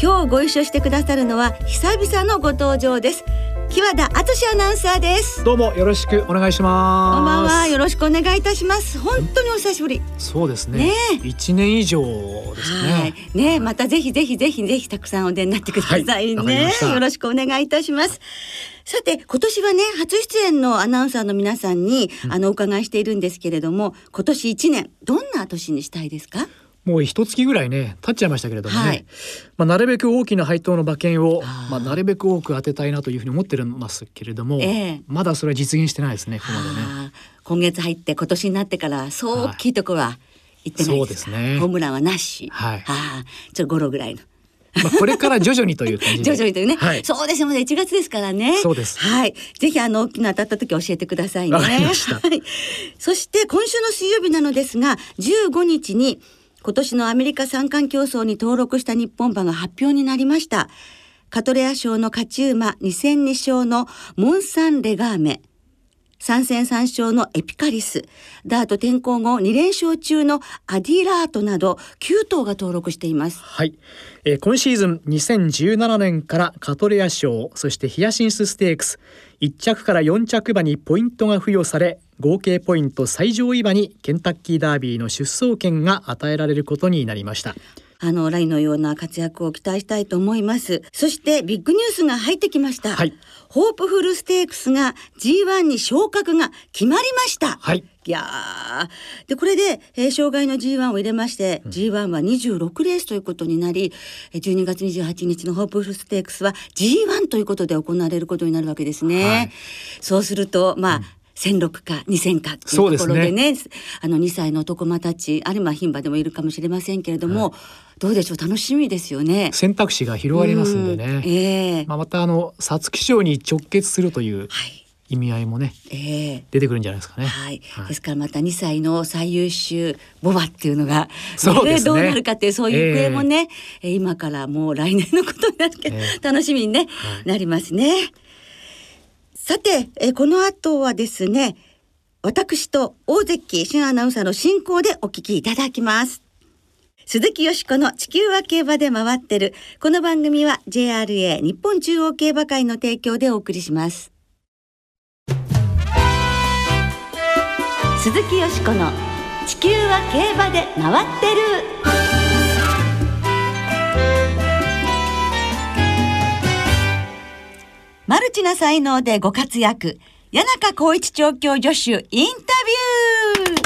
今日ご一緒してくださるのは久々のご登場です。木和田敦アナウンサーです。どうもよろしくお願いします。こんばんは。よろしくお願いいたします。本当にお久しぶり。そうですね。一、年以上ですね。ねまたぜひぜひぜひぜひたくさんお出になってくださいね、はい、よろしくお願いいたします。さて今年はね初出演のアナウンサーの皆さんに、うん、あのお伺いしているんですけれども今年一年どんな年にしたいですか？もう一月ぐらいね経っちゃいましたけれどもね、はい、まあ、なるべく大きな配当の馬券をまあ、なるべく多く当てたいなというふうに思ってますけれども、えー、まだそれは実現してないですねここまでね。今月入って今年になってからそう大きいところは行ってないそうですね。ホームランはなし、はい、あちょっとゴロぐらいの。まあこれから徐々にという感じ徐々にというね、はい、そうですよね。1月ですからね。そうです。はい。ぜひあの大きな当たった時教えてくださいね。はい、そして今週の水曜日なのですが15日に今年のアメリカ三冠競争に登録した日本馬が発表になりました。カトレア賞の勝ち馬2戦2勝のモンサンレガーメ。3戦3勝のエピカリス、ダート転向後2連勝中のアディラートなど9頭が登録しています。はい。えー、今シーズン2017年からカトレア賞、そしてヒヤシンスステークス、1着から4着馬にポイントが付与され、合計ポイント最上位馬にケンタッキーダービーの出走権が与えられることになりました。あの、ラインのような活躍を期待したいと思います。そしてビッグニュースが入ってきました。はい。ホープフルステークスが G1 に昇格が決まりました。はい。いやでこれで、えー、障害の G1 を入れまして、うん、G1 は26レースということになり12月28日のホープフルステークスは G1 ということで行われることになるわけですね。はい、そうするとまあ、うん千六か二千かっていうところでね、ね、あの二歳の男間たちあるいは牝馬でもいるかもしれませんけれども、はい、どうでしょう楽しみですよね。選択肢が広がりますんでね、えー、まあ、またあの皐月賞に直結するという、はい。意味合いもね、えー、出てくるんじゃないですかね。はい。はい、ですからまた2歳の最優秀ボバっていうのが、そうですね、どうなるかっていうそういう行方もね、えー、今からもう来年のことになるけど、えー、楽しみにね、はい、なりますね。さて、えこの後はですね、私と大関新アナウンサーの進行でお聞きいただきます。鈴木よしこの地球は競馬で回ってる。この番組は JRA 日本中央競馬会の提供でお送りします。鈴木よしこの地球は競馬で回ってる。マルチな才能でご活躍、谷中光一調教助手インタビュー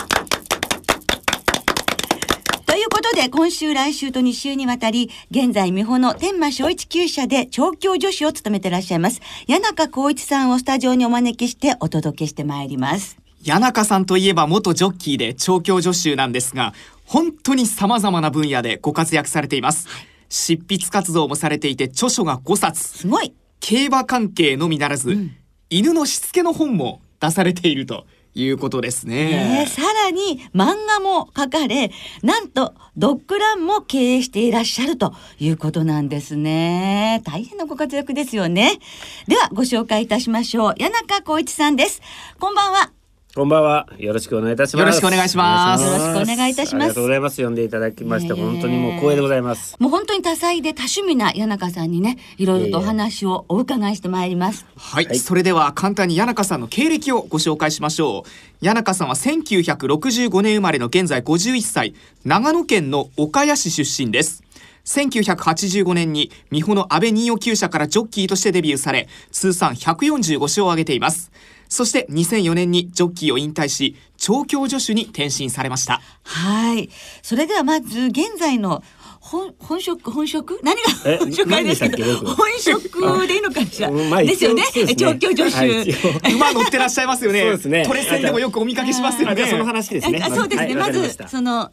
ということで、今週、来週と2週にわたり、現在、美穂の天満小一厩舎で調教助手を務めてらっしゃいます、谷中光一さんをスタジオにお招きしてお届けしてまいります。谷中さんといえば元ジョッキーで調教助手なんですが、本当に様々な分野でご活躍されています。執筆活動もされていて、著書が5冊。すごい。競馬関係のみならず、うん、犬のしつけの本も出されているということですね。ねさらに漫画も書かれ、なんとドッグランも経営していらっしゃるということなんですね。大変なご活躍ですよね。ではご紹介いたしましょう。谷中光一さんです。こんばんは。こんばんは。よろしくお願いいたします。よろしくお願いします。よろしくお願いいたします。ありがとうございます。呼んでいただきまして、本当にもう光栄でございます。もう本当に多彩で多趣味な谷中さんにね、いろいろとお話をお伺いしてまいります。はい、はい、それでは簡単に谷中さんの経歴をご紹介しましょう。谷中さんは1965年生まれの現在51歳、長野県の岡谷市出身です。1985年に美穂の安倍新尾厩舎からジョッキーとしてデビューされ、通算145勝を挙げています。そして2004年にジョッキーを引退し、調教助手に転身されました。はい。それではまず現在の本本職本職？何が本職ですけど本職でいいのかしら、ですよね。調教助手、馬乗ってらっしゃいますよね。そうですね。トレセンでもよくお見かけしますよね。その話ですね。そうですね、まずその、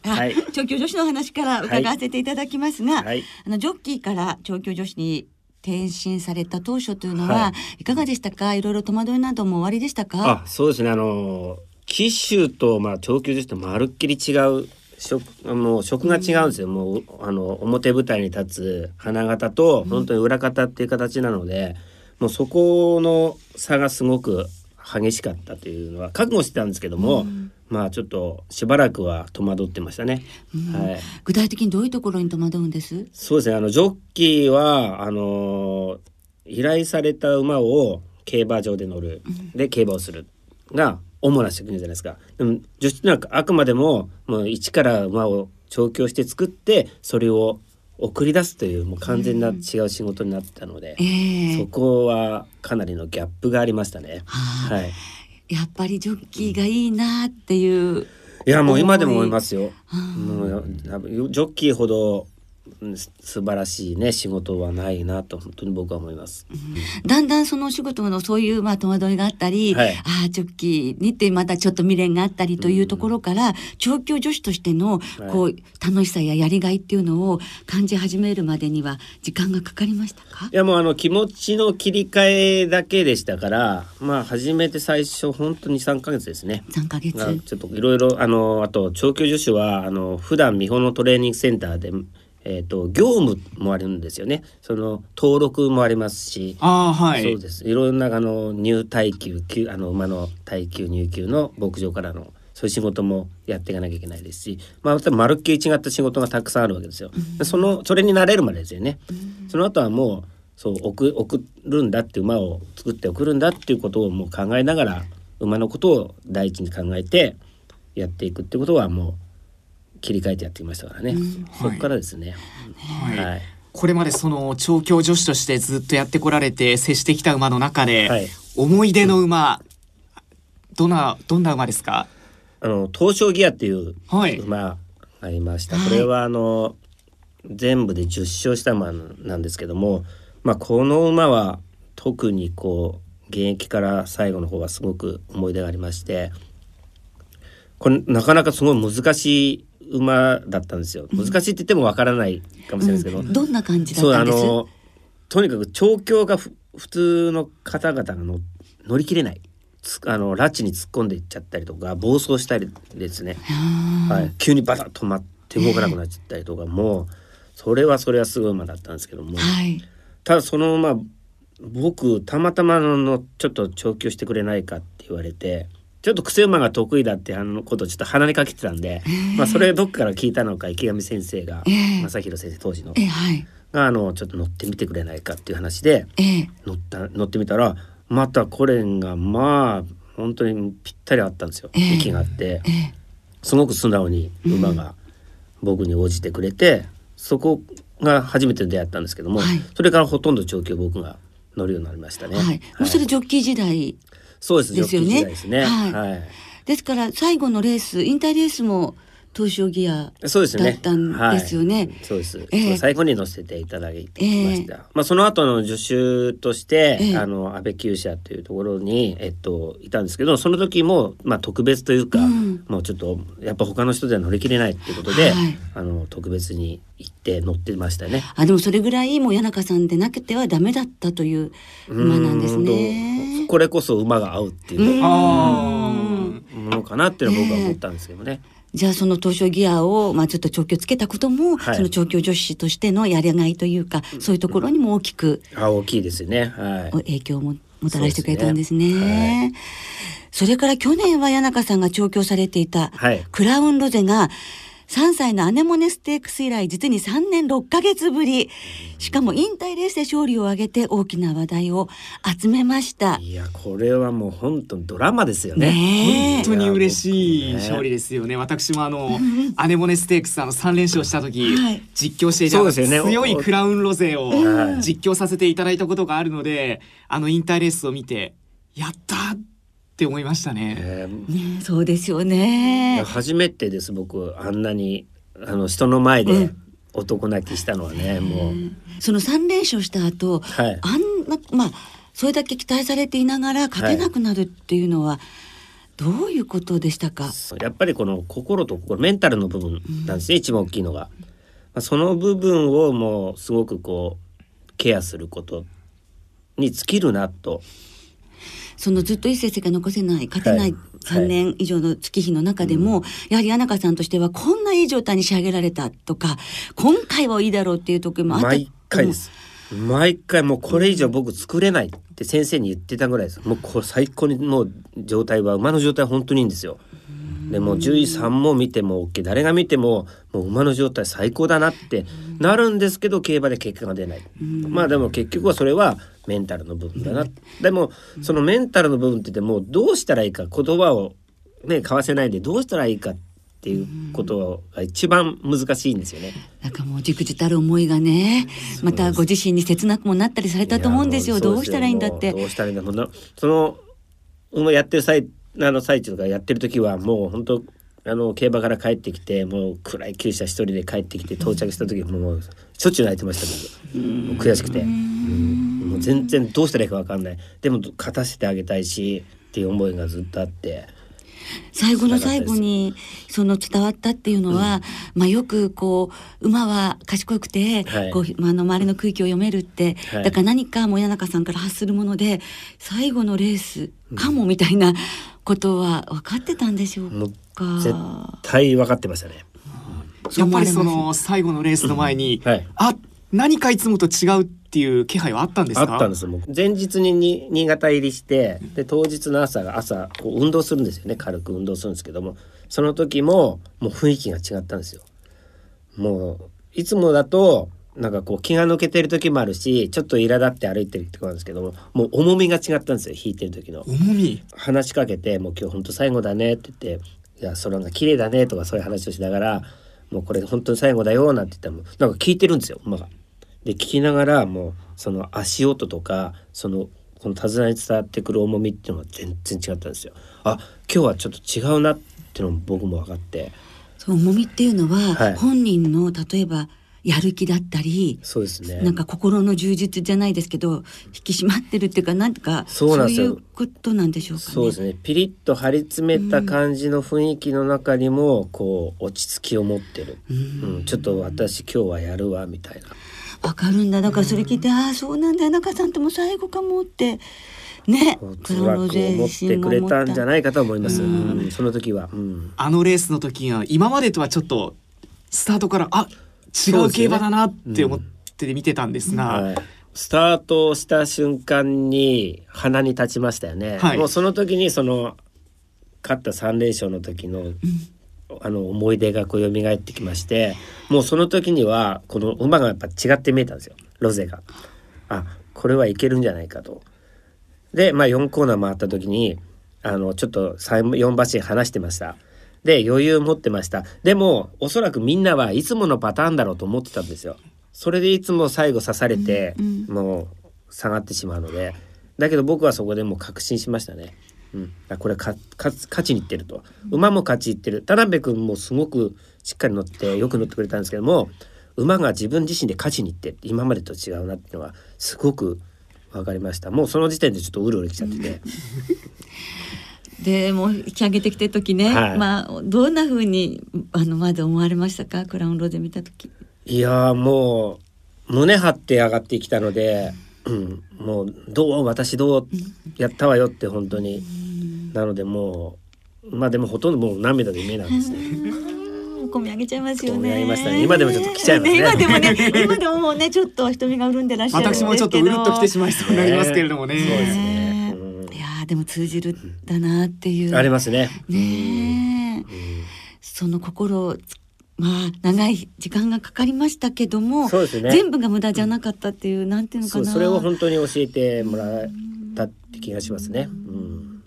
調教助手の話から伺わせていただきますが、あのジョッキーから調教助手に転身された当初というのは、はい。い、かがでしたか？いろいろ戸惑いなどもおありでしたか？あそうですね。あの騎手とまあ長級女子とまるっきり違う職もう職が違うんですよ、もうあの表舞台に立つ花形と本当に裏方っていう形なので、もうそこの差がすごく激しかったというのは覚悟してたんですけども、まあちょっとしばらくは戸惑ってましたね。はい具体的にどういうところに戸惑うんです？そうですね。あのジョッキーはあのー依頼された馬を競馬場で乗る、で競馬をするが主な職業じゃないですか。でも女子ってのはあくまでももう一から馬を調教して作ってそれを送り出すというもう完全な違う仕事になったので、ええそこはかなりのギャップがありましたね。はあはい。やっぱりジョッキーがいいなっていう。いやもう今でも思いますよ。うんもうジョッキーほどうん素晴らしいね仕事はないなと本当に僕は思います。だんだんそのお仕事のそういうまあ戸惑いがあったり、はいああジョッキーにってまたちょっと未練があったりというところから、調教女子としてのこう楽しさややりがいっていうのを感じ始めるまでには時間がかかりましたか？いやもうあの気持ちの切り替えだけでしたからまあ初めて最初本当に3ヶ月ですね。3ヶ月。がちょっといろいろあのあと調教助手はあの普段見本のトレーニングセンターで、えー、と業務もあるんですよね。その登録もありますし、ああはい。そうです。いろんなあの入耐久級あの馬の耐久入級の牧場からのそういう仕事もやっていかなきゃいけないですし、まあ、またまるっきり違った仕事がたくさんあるわけですよ。でそのそれに慣れるまでですよね。その後はもうそう送送るんだって馬を作って送るんだっていうことをもう考えながら馬のことを第一に考えてやっていくってことはもう切り替えてやってきましたからね。そこからですね。はい。はい。これまでその調教女子としてずっとやってこられて接してきた馬の中で、はい。思い出の馬どんなどんな馬ですか？あの東証ギアっていうはい。馬がいました。はい。これはあの全部で10勝した馬なんですけども、まあこの馬は特にこう現役から最後の方はすごく思い出がありまして、これなかなかすごい難しい馬だったんですよ。難しいって言ってもわからないかもしれないですけど、どんな感じだそうったんです？あのとにかく調教がふ普通の方々がの乗り切れない。つあの拉致に突っ込んでいっちゃったりとか暴走したりですね、はい、急にバタッと止まって動かなくなっちゃったりとかもうそれはそれはすごい馬だったんですけども。はい。ただその馬僕たまたまあのちょっと調教してくれないかって言われてちょっと癖馬が得意だってあのことをちょっと鼻にかけてたんで、まあそれどっかから聞いたのか池上先生が、ええ。正弘先生当時の。えはい。があのちょっと乗ってみてくれないかっていう話でええ。乗った乗ってみたらまたこれがまあ本当にぴったりあったんですよ、ええ。息があって。ええ。すごく素直に馬が僕に応じてくれて、そこが初めて出会ったんですけども、はい。それからほとんど長距離僕が乗るようになりましたね。はい。もうそれジョッキー時代そうです。ですよね。すね。はい。はい。ですから最後のレース引退レースも東証ギアそうですね。だったんですよねはいそうです。ええそう最後に乗せていただきました。まあその後の助手として、ええあの安倍厩舎というところにえっといたんですけど、その時もまあ特別というか、うんもうちょっとやっぱ他の人では乗り切れないっていうことで、はいあの特別に行って乗ってましたね。あでもそれぐらいもう谷中さんでなくてはダメだったという馬なんですねと。これこそ馬が合うっていうあものかなっていうのは僕は思ったんですけどね。じゃあその東証ギアをまあちょっと調教つけたことも、はいその調教女子としてのやりがいというか、そういうところにも大きくあ大きいですよね。はい。影響をももたらしてくれたんですね。そねそれから去年は谷中さんが調教されていたはいクラウンロゼが3歳のアネモネステークス以来実に3年6ヶ月ぶり。しかも引退レースで勝利を挙げて大きな話題を集めました。いやこれはもう本当にドラマですよね。ねえ。本当に嬉しい勝利ですよね。私もあの、アネモネステークスあの3連勝した時、はい。実況していたそうですよね。強いクラウンロゼをはい。実況させていただいたことがあるので、あの引退レースを見て、やったって思いましたね。えーねそうですよいねや。初めてです僕あんなにあの人の前で男泣きしたのはね、もうその3連勝した後、はいあんなまあそれだけ期待されていながら勝てなくなるっていうのはどういうことでしたか？やっぱりこの心と心メンタルの部分なんですね、一番大きいのが。まあその部分をもうすごくこうケアすることに尽きるなとそのずっといい成績が残せない勝てない3年以上の月日の中でも、はい、やはり谷中さんとしてはこんないい状態に仕上げられたとか今回はいいだろうっていう時もあった。毎回です。毎回もうこれ以上僕作れないって先生に言ってたぐらいです。もうこれ最高の状態は馬の状態は本当にいいんですよでも獣医さんも見ても OK 誰が見てももう馬の状態最高だなってなるんですけど競馬で結果が出ないまあでも結局はそれはメンタルの部分だなでもそのメンタルの部分って言ってもどうしたらいいか言葉をね交わせないでどうしたらいいかっていうことが一番難しいんですよね。なんかもうじくじたる思いがね、またご自身に切なくもなったりされたと思うんですよ。どうしたらいいんだって。どうしたらいいんだ。そのやってる際あの最中とかやってる時はもう本当あの競馬から帰ってきてもう暗い厩舎一人で帰ってきて到着した時もうしょっちゅう泣いてました僕悔しくて。もう全然どうしたらいいか分かんない。でも勝たせてあげたいしっていう思いがずっとあって。最後の最後にその伝わったっていうのは、うん、まあよくこう馬は賢くて、はい、こうあの周りの空気を読めるって、はい、だから何かも谷中さんから発するもので最後のレースかもみたいなことは分かってたんでしょうか？絶対分かってましたね。やっぱりその最後のレースの前に、はい、あ何かいつもと違うっていう気配はあったんですあったんです前日にに新潟入りしてで当日の朝が朝こう運動するんですよね。軽く運動するんですけども。その時ももう雰囲気が違ったんですよ。もういつもだとなんかこう気が抜けてる時もあるしちょっと苛立って歩いてる時もあるんですけどももう重みが違ったんですよ弾いてる時の重み？話しかけて「もう今日本当最後だね」って言って「いや空が綺麗だね」とかそういう話をしながら「もうこれ本当に最後だよ」なんて言ったらもなんか聞いてるんですよ馬が。で聞きながらもうその足音とかそのこの手綱に伝わってくる重みっていうのは全然違ったんですよ。あ今日はちょっと違うなっていうのも僕も分かって。その重みっていうのは、はい、本人の例えばやる気だったりそうですね。なんか心の充実じゃないですけど引き締まってるっていうかなんかそういうことなんでしょうか、ね、そうですね。ピリッと張り詰めた感じの雰囲気の中にも、こう落ち着きを持ってる、うん、うん、ちょっと私今日はやるわみたいな。わかるんだ。だからそれ聞いて、うん、ああそうなんだ中さんとも最後かもって。ね。クラロゼ思ってくれたんじゃないかと思います、うん、その時は、あのレースの時は今までとはちょっとスタートからあ違う競馬だなって思って見てたんですが、はい、スタートした瞬間に鼻に立ちましたよね、はい、もうその時にその勝った3連勝の時の、あの思い出がこう蘇ってきましてもうその時にはこの馬がやっぱ違って見えたんですよロゼが。あこれはいけるんじゃないかと。で、まあ、4コーナー回った時にあのちょっと4馬身離してました。で余裕持ってました。でもおそらくみんなはいつものパターンだろうと思ってたんですよ。それでいつも最後刺されて、うんうん、もう下がってしまうので。だけど僕はそこでもう確信しましたね。うん、あこれか勝ちにいってると。馬も勝ちいってる。田辺君もすごくしっかり乗ってよく乗ってくれたんですけども馬が自分自身で勝ちにいって今までと違うなっていうのはすごく分かりました。もうその時点でちょっとうるうるきちゃってて。でもう引き上げてきてる時ね、はい、まあどんなふうにあのまず思われましたか？クラウンローゼ見た時いやもう胸張って上がってきたので、うん、もうどう私どうやったわよって本当に、なのでもうまあでもほとんどもう涙で目なんですね。込み上げちゃいますよね。ね今でもちょっと来ちゃいますね。今でもね、今でももうね、ちょっと瞳が潤んでらっしゃる私もちょっとうるっと来てしまいそうになりますけれどもね。そうですね。でも通じるだなっていう。ありますね。ねその心まあ長い時間がかかりましたけども、そうですね、全部が無駄じゃなかったっていう、なんていうのかな。それを本当に教えてもらったって気がしますね。うん。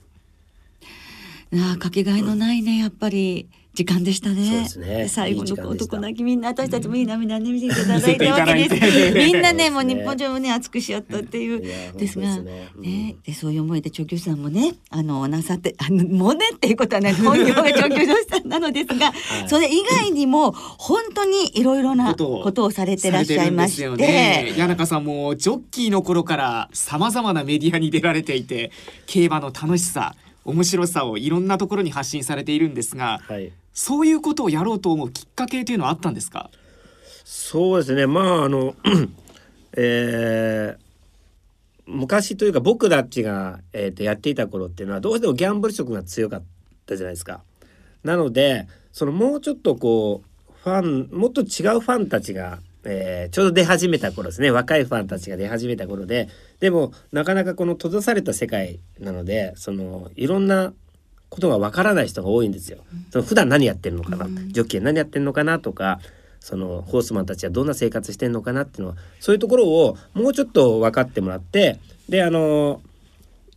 あかけがえのないねやっぱり。時間でしたね。ね。最後の男泣きみんな私たちもいい涙ね見せていただいたわけです。みんなねもう日本中もね熱くし合ったっていう。ですがね、ねでそういう思いで調教師さんもねあのなさってあのもねっていうことはね 本業が調教師さんなのですが、はい、それ以外にも本当にいろいろなことをされてらっしゃいまして、ね、谷中さんもジョッキーの頃からさまざまなメディアに出られていて競馬の楽しさ面白さをいろんなところに発信されているんですが、はい、そういうことをやろうと思うきっかけというのはあったんですか？そうですね。まああの えー昔というか僕たちが、えー、とやっていた頃っていうのはどうしてもギャンブル色が強かったじゃないですか。なのでそのもうちょっとこうファンもっと違うファンたちが、えー、ちょうど出始めた頃ですね。若いファンたちが出始めた頃で。でもなかなかこの閉ざされた世界なのでそのいろんなことがわからない人が多いんですよ。その普段何やってるのかな、ジョッキー何やってるのかな？とかそのホースマンたちはどんな生活してんのかな？っていうのはそういうところをもうちょっと分かってもらってであの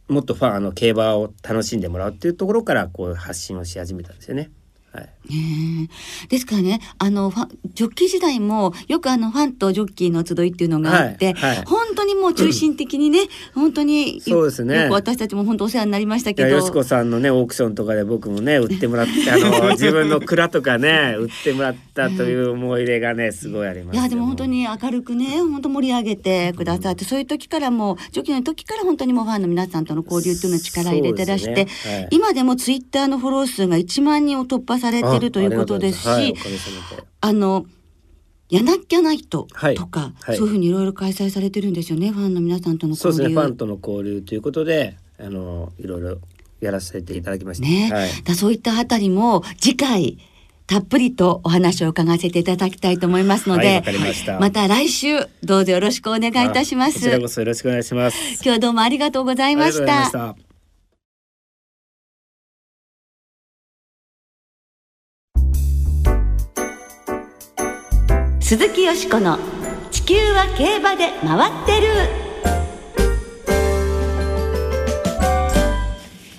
もっとファンあの競馬を楽しんでもらうっていうところからこう発信をし始めたんですよね。はい、ですからねあのジョッキー時代もよくあのファンとジョッキーの集いっていうのがあって、はい。はい、本当にもう中心的にね、うん、本当にそうですね。私たちも本当お世話になりましたけど。よしこさんのねオークションとかで僕もね売ってもらってあの 自分の蔵とかね売ってもらったという思い出がねすごいありますいやでも本当に明るくね本当盛り上げてくださって、うん、そういう時からもジョッキーの時から本当にもうファンの皆さんとの交流っていうのを力入れてらして、ね。はい、今でもツイッターのフォロー数が1万人を突破されてるということですし、はい、あのやなきゃナイトとか、はい、そういうふうにいろいろ開催されてるんですよね。ファンの皆さんとの交流。そうですね。ファンとの交流ということであのいろいろやらせていただきました。ね、はい、だそういったあたりも次回たっぷりとお話を伺わせていただきたいと思いますので、はい、また。来週どうぞよろしくお願いいたします。こちらこそよろしくお願いします。今日どうもありがとうございました。鈴木よしこの地球は競馬で回ってる。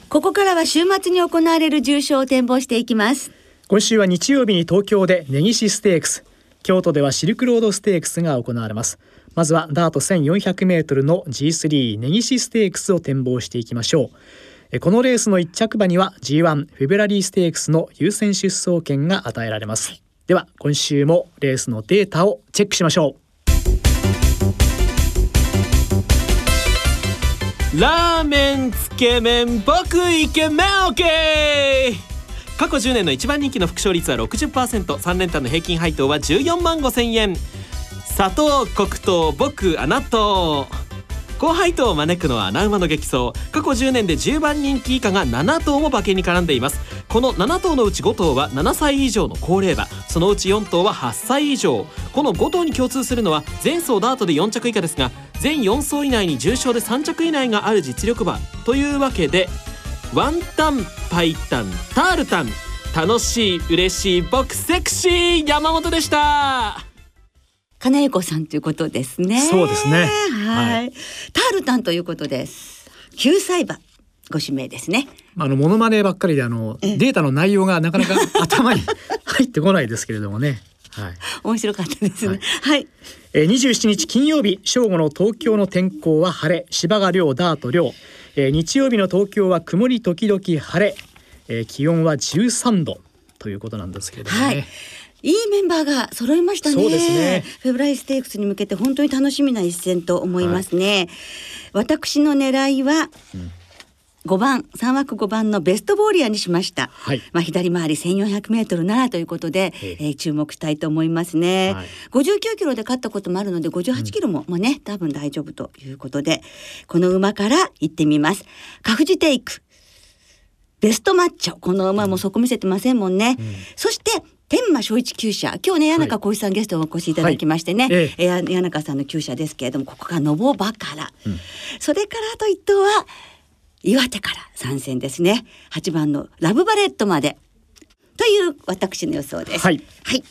ここからは週末に行われる重賞を展望していきます。今週は日曜日に東京で根岸ステークス。京都ではシルクロードステークスが行われます。まずはダート1400メートルの G3 根岸ステークスを展望していきましょう。このレースの1着馬には G1 フェブラリーステークスの優先出走権が与えられます。では今週もレースのデータをチェックしましょう。ラーメンつけ麺僕イケメン OK 過去10年の一番人気の副勝率は 60%3 連単の平均配当は14万5千円。砂糖黒糖僕あなた高配当を招くのは穴馬の激走。過去10年で10番人気以下が7頭も馬券に絡んでいます。この7頭のうち5頭は7歳以上の高齢馬。そのうち4頭は8歳以上。この5頭に共通するのは前走ダートで4着以下ですが全4走以内に重賞で3着以内がある実力馬。というわけでワンタンパイタンタールタン楽しい嬉しい僕セクシー山本でした。金井子さんということですね。そうですね。はい。タールタンということです。救済馬ご指名ですね。あのモノマネばっかりであのデータの内容がなかなか頭に入ってこないですけれどもね。はい。面白かったですね。はい。えー、27日金曜日正午の東京の天候は晴れ、芝が涼、ダート涼。えー、日曜日の東京は曇り時々晴れ、えー、気温は13度ということなんですけれどもね。はいいいメンバーが揃いましたね。そうですね。フェブライステークスに向けて本当に楽しみな一戦と思いますね。はい、私の狙いは、5番3枠5番のベストボーリアにしました、はい、まあ左回り1400メートルならということで、えー、注目したいと思いますね、はい、59キロで勝ったこともあるので58キロも、うん、まあね多分大丈夫ということでこの馬から行ってみます。カフジテイク。ベストマッチョ。この馬もそこ見せてませんもんね、うん、そして天満小一厩舎。今日ね谷中浩一さんゲストをお越しいただきましてね、はい、えー、谷中さんの厩舎ですけれどもここがノボバカラ、うん、それからあと一頭は岩手から参戦ですね。8番のラブバレットまで。という私の予想です。はい、はい、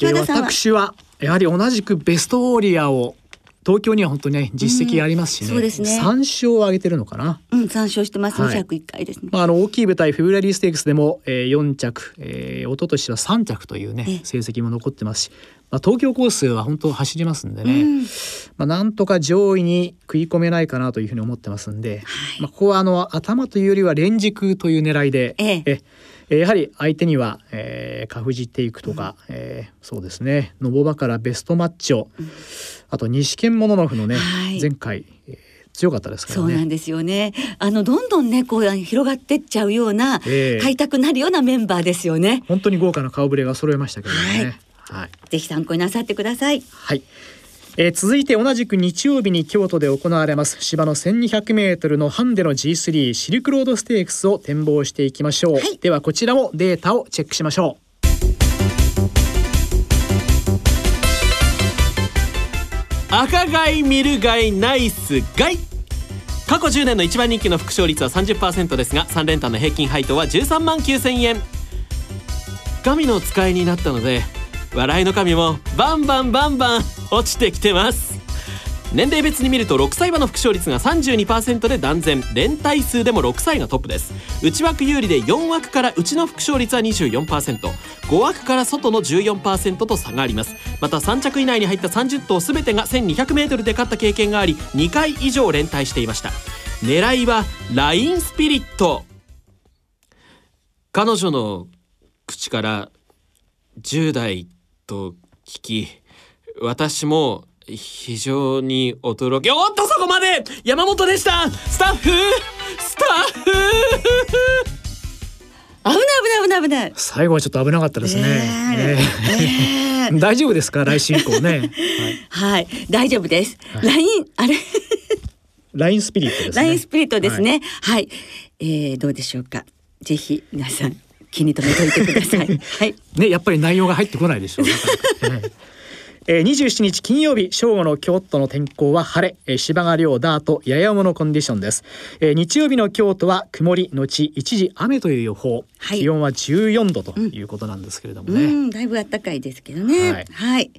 私はやはり同じくベストウォーリアーを東京には本当にね実績ありますしね、うん、そうですね。3勝を挙げてるのかな。うん3勝してます、はい、201回ですね、まあ、あの大きい舞台フェブラリーステークスでも、えー、4着、えー、一昨年は3着というね成績も残ってますし、まあ、東京コースは本当走りますんでね、うん、まあ、なんとか上位に食い込めないかなというふうに思ってますんで、はい、まあ、ここはあの頭というよりは連軸という狙いで、ええ。えやはり相手には、えー、カフジテイクとか、うん、えー、そうですね。ノボバからベストマッチョ、うん、あと西見モノノフのね、はい、前回、えー、強かったですから、ね、そうなんですよね。あのどんどんねこう広がってっちゃうような、えー、買いたくなるようなメンバーですよね。本当に豪華な顔ぶれが揃いましたけどね。はい、はい、ぜひ参考になさってください。はい。えー、続いて同じく日曜日に京都で行われます芝の 1200m のハンデの G3 シルクロードステークスを展望していきましょう、はい、ではこちらもデータをチェックしましょう赤貝ミル貝ナイス貝。過去10年の一番人気の副賞率は30%ですが3連単の平均配当は13万9000円。神の使いになったので笑いの神もバンバンバンバン落ちてきてます。年齢別に見ると6歳馬の副勝率が32%で断然連帯数でも6歳がトップです。内枠有利で4枠から内の副勝率は 24%5 枠から外の14%と差があります。また3着以内に入った30頭全てが 1200m で勝った経験があり2回以上連帯していました。狙いはラインスピリット。彼女の口から10代と聞き私も非常に驚き。おっとそこまで。山本でした。スタッフスタッフ。危ない危ない危ない危ない。最後はちょっと危なかったですね、え。ーえ。ー、大丈夫ですか？来週以降ね。はい、はい、大丈夫です、はい、ラインあれ？ラインスピリットですね。ラインスピリットですね。はい、はい、えー、どうでしょうか？ぜひ皆さん気に留めておいてください。はい。ね、やっぱり内容が入ってこないでしょう。えー、27日金曜日正午の京都の天候は晴れ、えー、芝が量ダートややものコンディションです、えー、日曜日の京都は曇りのち一時雨という予報、はい、気温は14度ということなんですけれどもね、うん、だいぶ暖かいですけどね。はい、はい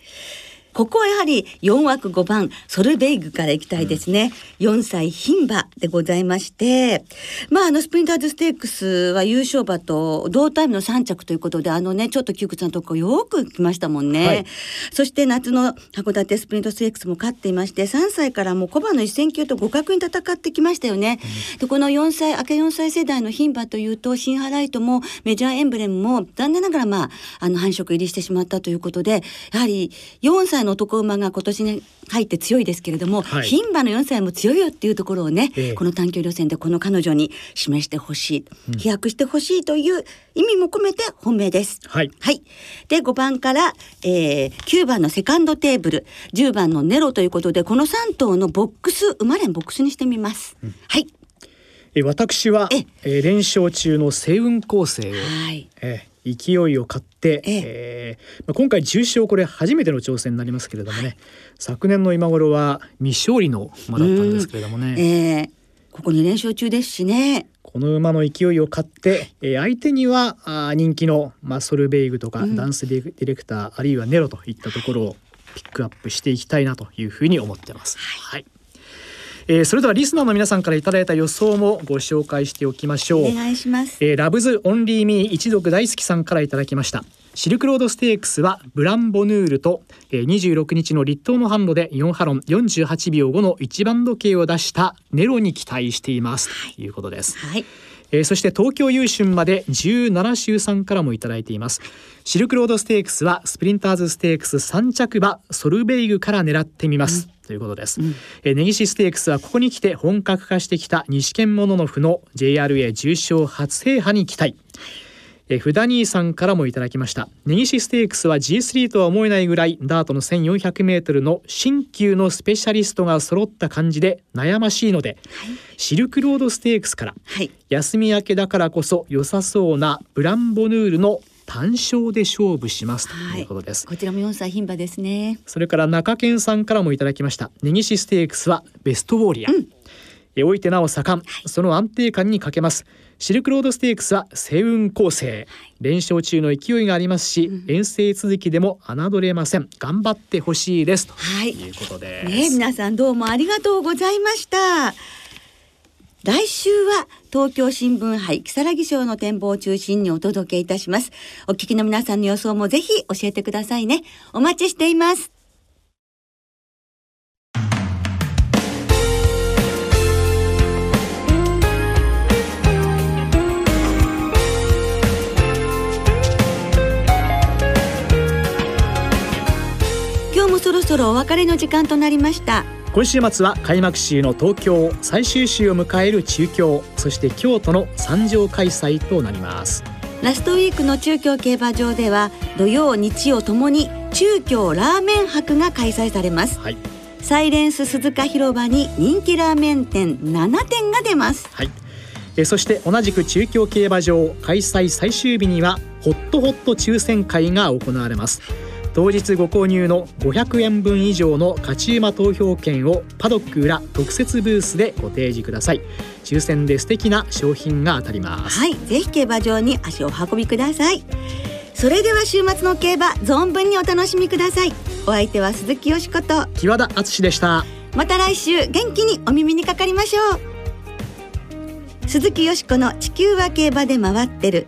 ここはやはり4枠5番ソルベイグからいきたいですね、うん、4歳牝馬でございまして。まああのスプリンターズステークスは優勝馬と同タイムの3着ということであのねちょっと窮屈なとこよく来ましたもんね、はい、そして夏の函館スプリントステークスも勝っていまして3歳からもう小判の一戦級と互角に戦ってきましたよね、うん、でこの4歳明け4歳世代の牝馬というとシンハライトもメジャーエンブレムも残念ながらまああの繁殖入りしてしまったということでやはり4歳の男馬が今年に入って強いですけれども、はい、牝馬の4歳も強いよっていうところをね、えー、この短距離予選でこの彼女に示してほしい、うん、飛躍してほしいという意味も込めて本命です。はい。はい、で5番から、えー、9番のセカンドテーブル10番のネロということでこの3頭のボックス生まれんボックスにしてみます。うん、はい。え私はええ連勝中の星雲構成を、はいえ勢いを買って、ええ。ー、まあ、今回重賞これ初めての挑戦になりますけれどもね、はい、昨年の今頃は未勝利の馬だったんですけれどもね、えー、ここ2連勝中ですしね。この馬の勢いを買って、えー、相手にはあ人気のマッソルベイグとか、うん、ダンスディレクターあるいはネロといったところをピックアップしていきたいなというふうに思ってます。はい、はいえー、それではリスナーの皆さんからいただいた予想もご紹介しておきましょう。お願いします、えー、ラブズオンリーミー一族大好きさんからいただきました。シルクロードステークスはブランボヌールと、えー、26日の立東の販路で4ハロン48秒5の一番時計を出したネロに期待しています、はい、ということです、はいえー、そして東京優春まで17週さんからもいただいています。シルクロードステークスはスプリンターズステークス3着馬ソルベイグから狙ってみます、うん。ということです、うん、え根岸ステークスはここに来て本格化してきた西県モノノフの JRA 重賞初制覇に期待えフダニーさんからもいただきました。根岸ステークスは G3 とは思えないぐらいダートの 1400m の新旧のスペシャリストが揃った感じで悩ましいので、はい、シルクロードステークスから、はい、休み明けだからこそ良さそうなブランボヌールの単勝で勝負します。ということです、はい、こちらも4歳牝馬ですね。それから中堅さんからもいただきました。根岸ステークスはベストウォーリア、うん、えおいてなお盛ん、はい、その安定感にかけますシルクロードステークスは星雲構成、はい、連勝中の勢いがありますし、うん、遠征続きでも侮れません。頑張ってほしいです。ということで。す、ね皆さんどうもありがとうございました。来週は東京新聞杯木更木賞の展望を中心にお届けいたします。お聞きの皆さんの予想もぜひ教えてくださいね。お待ちしています。そろお別れの時間となりました。今週末は開幕週の東京最終週を迎える中京そして京都の三条開催となります。ラストウィークの中京競馬場では土曜日曜ともに中京ラーメン博が開催されます、はい。サイレンス鈴鹿広場に人気ラーメン店7店が出ます。はい。えそして同じく中京競馬場開催最終日にはホットホット抽選会が行われます当日ご購入の500円分以上の勝ち馬投票券をパドック裏特設ブースでご提示ください。抽選で素敵な商品が当たります。はいぜひ競馬場に足をお運びください。それでは週末の競馬存分にお楽しみください。お相手は鈴木よしこと木和田敦でした。また来週元気にお耳にかかりましょう。鈴木よしこの地球は競馬で回ってる